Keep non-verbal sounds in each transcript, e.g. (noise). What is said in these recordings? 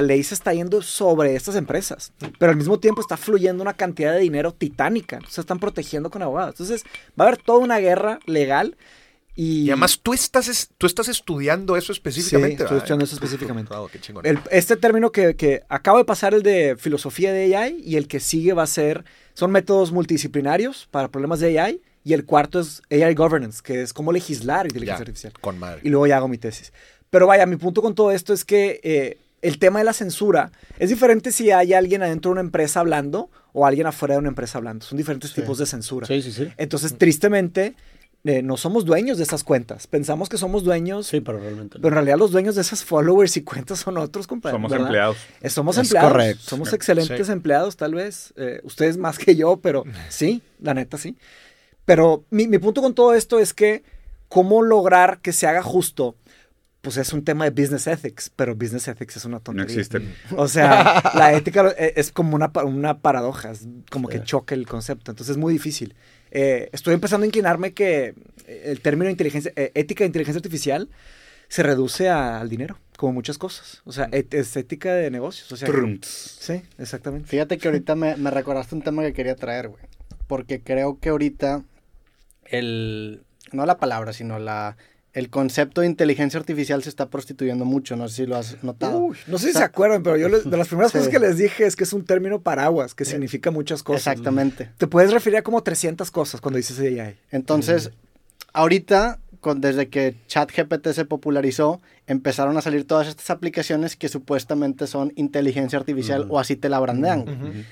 la ley se está yendo sobre estas empresas, pero al mismo tiempo está fluyendo una cantidad de dinero titánica. Se están protegiendo con abogados. Entonces, va a haber toda una guerra legal. Y, Y además tú estás, tú estás estudiando eso Sí, específicamente. estoy estudiando eso específicamente. Wow, qué chingón. El- este término que, que acabo de pasar, el de filosofía de AI, y el que sigue va a ser, son métodos multidisciplinarios para problemas de AI, y el cuarto es AI Governance, que es cómo legislar inteligencia Ya, artificial. Con madre. Y luego ya hago mi tesis. Pero vaya, mi punto con todo esto es que eh, el tema de la censura es diferente si hay alguien adentro de una empresa hablando o alguien afuera de una empresa hablando. Son diferentes Sí. tipos de censura. Sí, sí, sí. Entonces, tristemente, eh, no somos dueños de esas cuentas. Pensamos que somos dueños, Sí, pero realmente. no. pero en realidad los dueños de esas followers y cuentas son otros, compadre. Somos ¿verdad? empleados. Eh, Somos Es empleados. correcto. Somos excelentes Sí. empleados, tal vez. Eh, ustedes más que yo, pero (laughs) sí, la neta sí. Pero mi, mi punto con todo esto es que cómo lograr que se haga justo, pues es un tema de business ethics, pero business ethics es una No tontería. existen. O sea, (laughs) la ética eh, es como una, una paradoja, es como que choca el concepto, entonces es muy difícil. Eh, estoy empezando a inclinarme que eh, el término inteligencia, eh, ética de inteligencia artificial se reduce a- al dinero, como muchas cosas. O sea, et- es ética de negocios. O sea, sí, exactamente. Fíjate que ahorita me, me recordaste un tema que quería traer, güey. Porque creo que ahorita el... No la palabra, sino la... El concepto de inteligencia artificial se está prostituyendo mucho, no sé si lo has notado. Uy, no sé si O sea, se acuerdan, pero yo les- de las primeras (laughs) Sí. cosas que les dije es que es un término paraguas, que significa muchas cosas. Exactamente. Te puedes referir a como 300 cosas cuando dices AI. Entonces, ahorita, con, desde que ChatGPT se popularizó, empezaron a salir todas estas aplicaciones que supuestamente son inteligencia artificial o así te la brandean.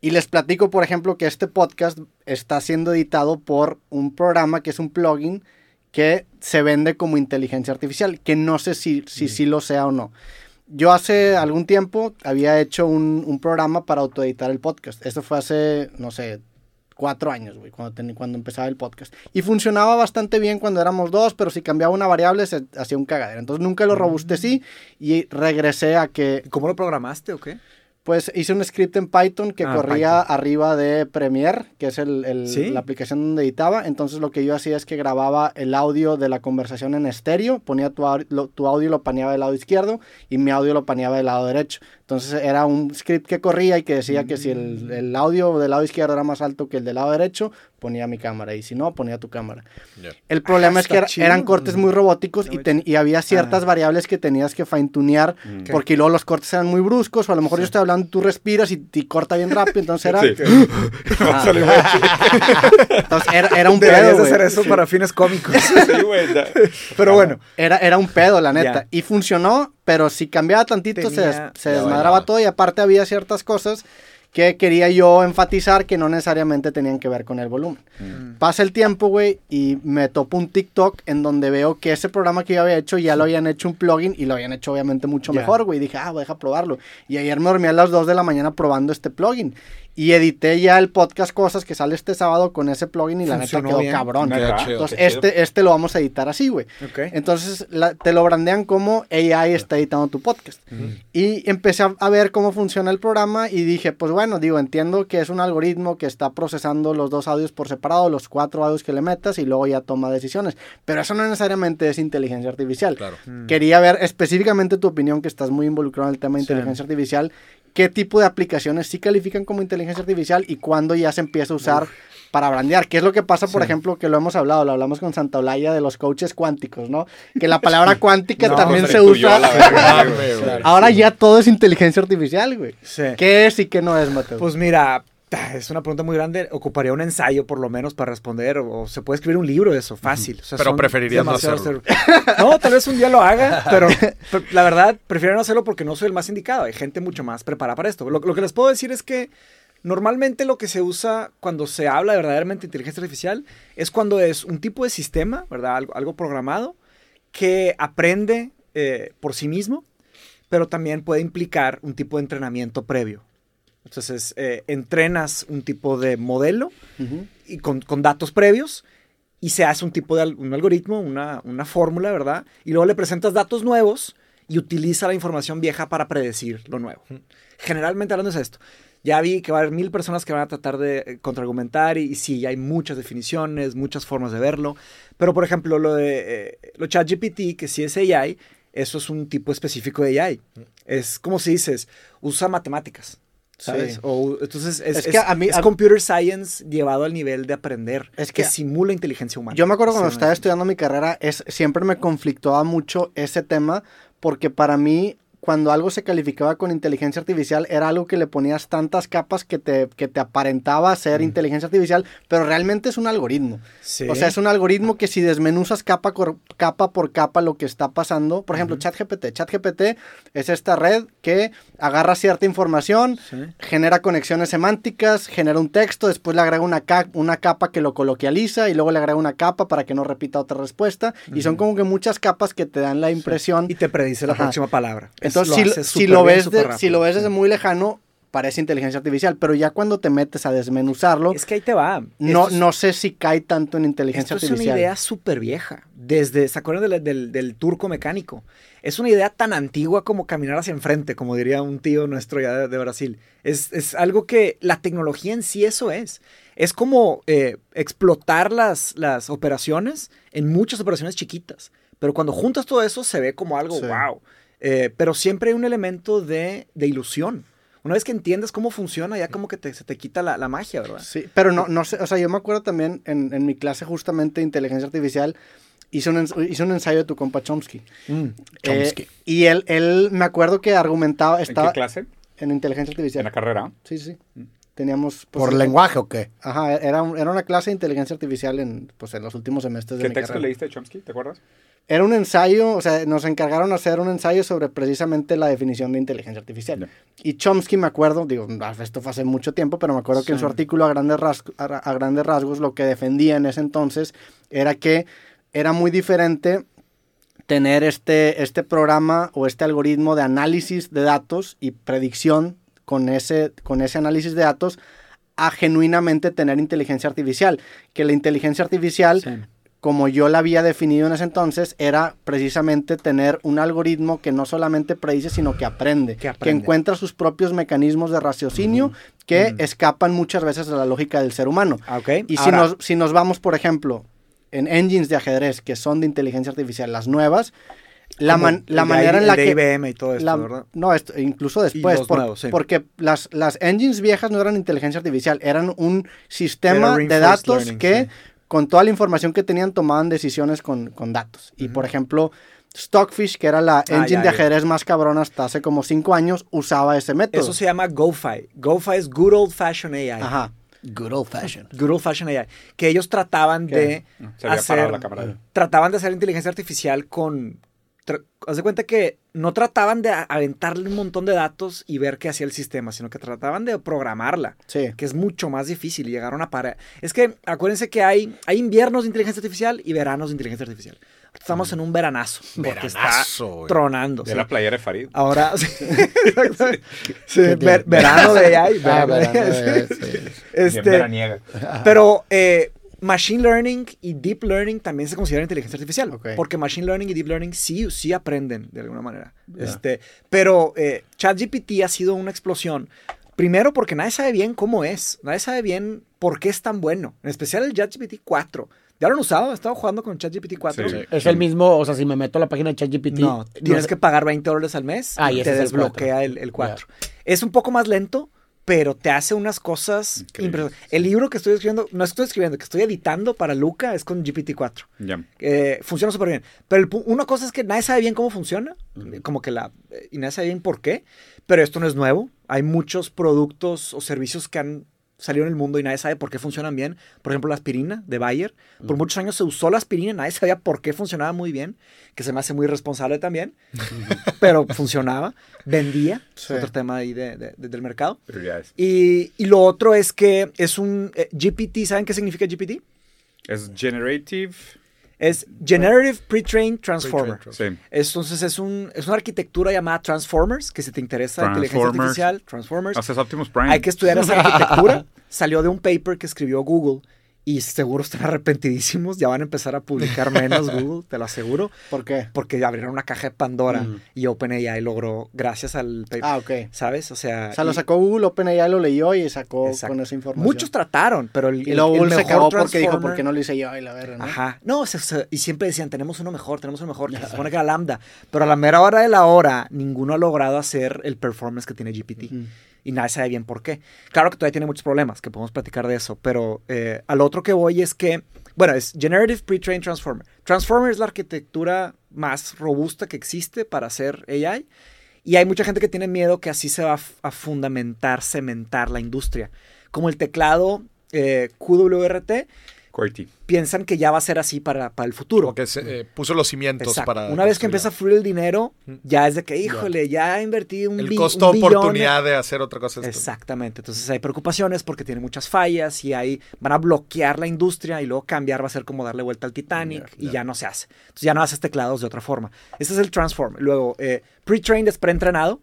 Y les platico, por ejemplo, que este podcast está siendo editado por un programa que es un plugin que se vende como inteligencia artificial, que no sé si si, sí lo sea o no. Yo hace algún tiempo había hecho un, un programa para autoeditar el podcast. Esto fue hace, no sé, cuatro años, güey, cuando, ten- cuando empezaba el podcast. Y funcionaba bastante bien cuando éramos dos, pero si cambiaba una variable se hacía un cagadero. Entonces nunca lo robustecí y regresé a que ¿Y ¿Cómo lo programaste o qué? Pues hice un script en Python que Ah, corría Python. arriba de Premiere, que es el, el- ¿Sí? la aplicación donde editaba. Entonces lo que yo hacía es que grababa el audio de la conversación en estéreo, ponía tu, lo- tu audio y lo paneaba del lado izquierdo y mi audio lo paneaba del lado derecho. Entonces era un script que corría y que decía que si el, Mm. el audio del lado izquierdo era más alto que el del lado derecho, ponía mi cámara y si no, ponía tu cámara. El problema Ah, es que era- eran cortes muy robóticos y, ten- y había ciertas Ah. variables que tenías que fine-tunear Mm. porque luego los cortes eran muy bruscos o a lo mejor yo estoy hablando, tú respiras y te corta bien rápido, entonces era, Sí. (laughs) Ah. entonces era, era un Deberías pedo, hacer eso para fines cómicos. Sí, Pero bueno, Era, era un pedo, la neta. Ya. Y funcionó, pero si cambiaba tantito se, des- Tenía- se desmadraba bailaba. todo y aparte había ciertas cosas que quería yo enfatizar que no necesariamente tenían que ver con el volumen. Mm. Pasa el tiempo, güey, y me topo un TikTok en donde veo que ese programa que yo había hecho ya lo habían hecho un plugin y lo habían hecho obviamente mucho Ya. mejor, güey. Dije, ah, deja probarlo. Y ayer me dormí a las 2 de la mañana probando este plugin. Y edité ya el podcast Cosas que sale este sábado con ese plugin y la neta Funcionó quedó bien. cabrón. Queda chido. Entonces, este, este lo vamos a editar así, güey. ok. Entonces la- te lo brandean como AI está editando tu podcast. Y empecé a, a ver cómo funciona el programa y dije, pues bueno, digo, entiendo que es un algoritmo que está procesando los dos audios por separado, los cuatro audios que le metas y luego ya toma decisiones. Pero eso no necesariamente es inteligencia artificial. Claro. Mm. Quería ver específicamente tu opinión, que estás muy involucrado en el tema de Sí. inteligencia artificial. ¿Qué tipo de aplicaciones sí califican como inteligencia artificial y cuándo ya se empieza a usar para brandear? ¿Qué es lo que pasa, por Sí. ejemplo, que lo hemos hablado, lo hablamos con Santa Olaya de los coaches cuánticos, ¿no? Que la palabra (laughs) cuántica No, también se usa. (laughs) güey, güey. Ahora ya todo es inteligencia artificial, güey. Sí. ¿Qué es y qué no es, Mateo? Pues mira, es una pregunta muy grande. Ocuparía un ensayo por lo menos para responder. O se puede escribir un libro de eso, fácil. O sea, Pero preferirías no hacerlo. No, tal vez un día lo haga, pero, (laughs) pero la verdad, prefiero no hacerlo porque no soy el más indicado. Hay gente mucho más preparada para esto. Lo, lo que les puedo decir es que normalmente lo que se usa cuando se habla de verdaderamente inteligencia artificial es cuando es un tipo de sistema, ¿verdad? Algo, algo programado que aprende eh, por sí mismo, pero también puede implicar un tipo de entrenamiento previo. Entonces, eh, entrenas un tipo de modelo Ujú. y con, con datos previos y se hace un tipo de un algoritmo, una, una fórmula, ¿verdad? Y luego le presentas datos nuevos y utiliza la información vieja para predecir lo nuevo. Generalmente hablando es esto. Ya vi que va a haber mil personas que van a tratar de eh, contraargumentar y, y sí, hay muchas definiciones, muchas formas de verlo. Pero, por ejemplo, lo de eh, lo ChatGPT, que sí es AI, eso es un tipo específico de AI. Es como si dices, usa matemáticas. ¿Sabes? Sí. O, entonces es, Es que es- a mí- es a- computer science llevado al nivel de aprender. Es que, que- simula inteligencia humana. Yo me acuerdo cuando Sí, estaba estudiando mi carrera, es, siempre me conflictuaba mucho ese tema porque para mí cuando algo se calificaba con inteligencia artificial era algo que le ponías tantas capas que te, que te aparentaba ser inteligencia artificial, pero realmente es un algoritmo. Sí. O sea, es un algoritmo que si desmenuzas capa, cor- capa por capa lo que está pasando, por ejemplo, ChatGPT. ChatGPT es esta red que agarra cierta información, Sí. genera conexiones semánticas, genera un texto, después le agrega una, ca- una capa que lo coloquializa y luego le agrega una capa para que no repita otra respuesta. Y son como que muchas capas que te dan la impresión. Y te predice la Ajá. próxima palabra. Es- Entonces, lo si, hace si súper lo ves de- si lo ves desde muy lejano, parece inteligencia artificial, pero ya cuando te metes a desmenuzarlo, Es que ahí te va. no, es- no sé si cae tanto en inteligencia Esto es una artificial. idea súper vieja. Desde, ¿se acuerdan del, del- del turco mecánico? Es una idea tan antigua como caminar hacia enfrente, como diría un tío nuestro ya de, de Brasil. Es, es algo que la tecnología en sí eso es. Es como eh, explotar las, las operaciones en muchas operaciones chiquitas. Pero cuando juntas todo eso se ve como algo Sí. wow. Eh, pero siempre hay un elemento de, de ilusión. Una vez que entiendes cómo funciona, ya como que te- se te quita la, la magia, ¿verdad? Sí, pero no, no sé, o sea, yo me acuerdo también en, en mi clase justamente de inteligencia artificial, hice un, hice un ensayo de tu compa Chomsky. Mm. Eh, y él, él, me acuerdo que argumentaba, ¿En estaba qué clase? en inteligencia En artificial. la carrera. Sí, sí. sí. Teníamos... pues, ¿Por eh, lenguaje o qué? Ajá, era, era una clase de inteligencia artificial en, pues, en los últimos semestres de ¿Qué mi texto carrera. leíste de Chomsky? ¿Te acuerdas? Era un ensayo, o sea, nos encargaron hacer un ensayo sobre precisamente la definición de inteligencia artificial. Ya. Y Chomsky, me acuerdo, digo, esto fue hace mucho tiempo, pero me acuerdo que en su artículo a grandes, rasg- a, a grandes rasgos lo que defendía en ese entonces era que era muy diferente tener este, este programa o este algoritmo de análisis de datos y predicción con ese, con ese análisis de datos a genuinamente tener inteligencia artificial. Que la inteligencia artificial Sí. como yo la había definido en ese entonces, era precisamente tener un algoritmo que no solamente predice, sino que aprende, Que encuentra sus propios mecanismos de raciocinio que escapan muchas veces de la lógica del ser humano. Ah. Y si, nos, si nos vamos, por ejemplo, en engines de ajedrez que son de inteligencia artificial, las nuevas, la, man- la manera en la de que... IBM y todo esto, la- ¿verdad? no, esto- incluso después, los por- nuevos, sí. porque las, las engines viejas no eran inteligencia artificial, eran un sistema Era de datos learning, que sí. con toda la información que tenían tomaban decisiones con, con datos. Y por ejemplo, Stockfish, que era la Ah, engine ya, de ya. ajedrez más cabrona hasta hace como cinco años, usaba ese método. Eso se llama GoFi. GoFi es Good Old Fashioned AI. Ajá. Good old fashioned. Good Old Fashioned AI. Que ellos trataban de Se había parado hacer... la cámara. Trataban de hacer inteligencia artificial con... Haz de cuenta que no trataban de aventarle un montón de datos y ver qué hacía el sistema, sino que trataban de programarla. Sí. que es mucho más difícil. y Llegaron a parar. Es que acuérdense que hay, hay inviernos de inteligencia artificial y veranos de inteligencia artificial. Estamos en un veranazo. Porque Veranazo, está tronando. De sí. la playera de Farid. Ahora, sí, (laughs) (laughs) exactamente. Sí, verano de AI. (laughs) Ah, verano de AI, sí. sí. Bien Este, veraniega. pero eh, Machine Learning y Deep Learning también se consideran inteligencia artificial. Porque Machine Learning y Deep Learning sí, sí aprenden de alguna manera. Este, pero eh, ChatGPT ha sido una explosión. Primero porque nadie sabe bien cómo es. Nadie sabe bien por qué es tan bueno. En especial el ChatGPT 4. ¿Ya lo han usado? ¿He estado jugando con ChatGPT 4? Sí. Es el mismo, o sea, si me meto a la página de ChatGPT. No, tienes sé- que pagar 20 dólares al mes Ah, y te es el desbloquea cuatro. el, el 4. Es un poco más lento, pero te hace unas cosas impresionantes. El libro que estoy escribiendo, no estoy escribiendo, que estoy editando para Luca es con GPT-4. Ya. Eh, funciona súper bien. Pero el una cosa es que nadie sabe bien cómo funciona, como que la... eh, Y nadie sabe bien por qué, pero esto no es nuevo. Hay muchos productos o servicios que han salido en el mundo y nadie sabe por qué funcionan bien. Por ejemplo, la aspirina de Bayer. Por muchos años se usó la aspirina y nadie sabía por qué funcionaba muy bien, que se me hace muy responsable también, pero funcionaba. Vendía, Sí. otro tema ahí de- de- de- del mercado. Y, y lo otro es que es un eh, GPT, ¿saben qué significa GPT? Es generative. Es Generative Pre-trained Transformer. Pre-trained Sí. Entonces es, un, es una arquitectura llamada Transformers, que si te interesa inteligencia artificial, Transformers, Haces Optimus Prime. hay que estudiar esa arquitectura. (laughs) Salió de un paper que escribió Google y seguro están arrepentidísimos, ya van a empezar a publicar menos (laughs) Google, te lo aseguro, ¿Por qué? porque abrieron una caja de Pandora Mm. y OpenAI logró, gracias al paper, Ah, ok. ¿sabes? O sea, O sea, lo sacó Google, OpenAI lo leyó y sacó Exacto. con esa información. muchos trataron, pero el, Y luego el Google se cagó porque dijo, transformer- ¿por qué no lo hice yo? Y la verga, ¿no? Ajá. No, se- se- y siempre decían, tenemos uno mejor, tenemos uno mejor. que Se supone que era Lambda. Pero a la mera hora de la hora, ninguno ha logrado hacer el performance que tiene GPT. Y nadie sabe bien por qué. Claro que todavía tiene muchos problemas, que podemos platicar de eso. Pero eh, al otro que voy es que, bueno, es Generative Pre-Trained Transformer. Transformer es la arquitectura más robusta que existe para hacer AI. Y hay mucha gente que tiene miedo que así se va a, fundamentar, cementar la industria. Como el teclado eh, QWRT, QWERTY. piensan que ya va a ser así para, para el futuro. Como que se, eh, puso los cimientos Exacto. para. Una vez que empieza a fluir el dinero, ya es de que, híjole, ya invertí un El costo un oportunidad de hacer otra cosa. es- Exactamente. Entonces hay preocupaciones porque tiene muchas fallas y ahí van a bloquear la industria y luego cambiar va a ser como darle vuelta al Titanic y ya. ya no se hace. Entonces ya no haces teclados de otra forma. Ese es el transform. Luego, eh, pre-trained es preentrenado.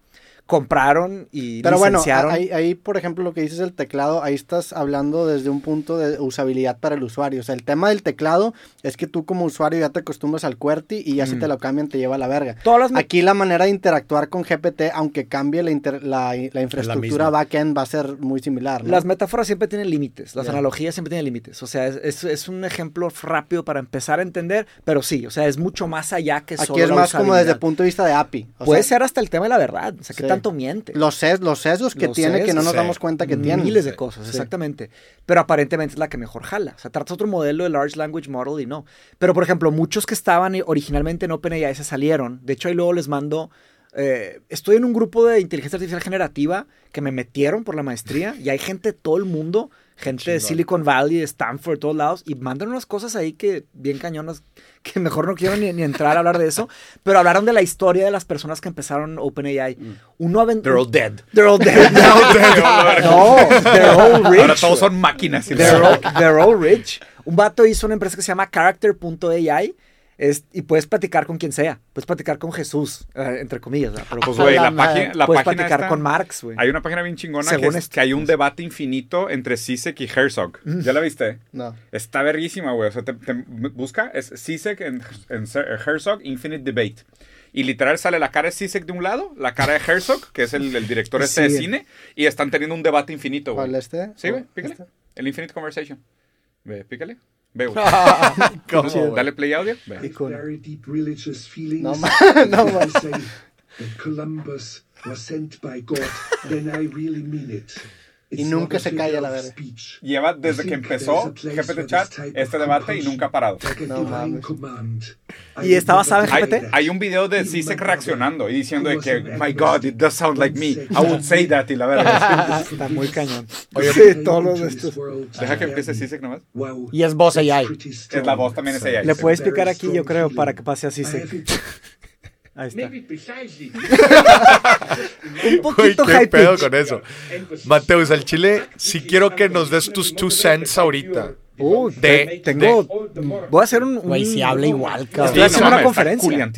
Compraron y Pero bueno, ahí, ahí, por ejemplo, lo que dices del teclado, ahí estás hablando desde un punto de usabilidad para el usuario. O sea, el tema del teclado es que tú como usuario ya te acostumbras al QWERTY y ya si Mm. te lo cambian te lleva a la verga. Todas las me- Aquí la manera de interactuar con GPT, aunque cambie la, inter- la, la infraestructura backend, va a ser muy similar. ¿no? Las metáforas siempre tienen límites, las analogías siempre tienen límites. O sea, es, es- es un ejemplo rápido para empezar a entender, pero sí, o sea, es mucho más allá que solo Aquí es la más como desde el punto de vista de API. O Puede sea, ser hasta el tema de la verdad, o sea, Sí. Tanto miente. los, ses- los sesgos que Los tiene que no nos sí. damos cuenta que tiene. Miles de cosas, sí. exactamente. Pero aparentemente es la que mejor jala. O sea, tratas otro modelo de Large Language Model y no. Pero, por ejemplo, muchos que estaban originalmente en OpenAI se salieron. De hecho, ahí luego les mando... eh, estoy en un grupo de inteligencia artificial generativa que me metieron por la maestría y hay gente de todo el mundo, gente de. Silicon Valley, de Stanford, de todos lados, y mandan unas cosas ahí que bien cañonas, que mejor no quiero ni, ni entrar a hablar de eso, pero hablaron de la historia de las personas que empezaron OpenAI. Uno aven- They're all dead. They're all dead. (laughs) (laughs) No, they're all rich. Ahora todos son máquinas. They're all, they're all rich. Un vato hizo una empresa que se llama Character.ai es- y puedes platicar con quien sea. Puedes platicar con Jesús, eh, entre comillas. Pues, güey, la página, la puedes página platicar esta- con Marx, güey. Hay una página bien chingona que, es- que hay un debate infinito entre Sisek y Herzog. ¿Ya la viste? No. Está verguísima, güey. O sea, te, te busca, es Sisek en, en Herzog Infinite Debate. Y literal sale la cara de Sisek de un lado, la cara de Herzog, que es el, el director este de cine, y están teniendo un debate infinito, güey. ¿Cuál este? Sí, güey, ¿O pícale. este? El Infinite Conversation. Ve, pícale. Ve, (laughs) güey. ¿Cómo, güey? Dale play audio. Ve. with very deep religious feelings. No, ma- (laughs) no, when ma- I say that Columbus was sent by God, then I really mean it. Y nunca a se calla la verga. Lleva desde que empezó a GPT Chat este of debate y nunca ha parado. a No mames. Y está basado en never Hay, GPT. that. hay un video de Sisek reaccionando y diciendo de que, my God, it does sound like me. I would say that y la verdad. (laughs) Está muy cañón. Oye, sí, todos los de estos. world Deja que empiece. Sisek nomás. Y es voz AI. Es la voz también es ella. Le picar Very aquí, yo creo, para que pase have it. Ahí está. Maybe precisely. (laughs) Un poquito qué high pedo pitch. con eso. Mateus, al chile, si quiero que nos des tus two cents ahorita. Uh, De- tengo. More Voy a hacer un. Güey, si habla igual, cabrón. Estoy haciendo una conferencia.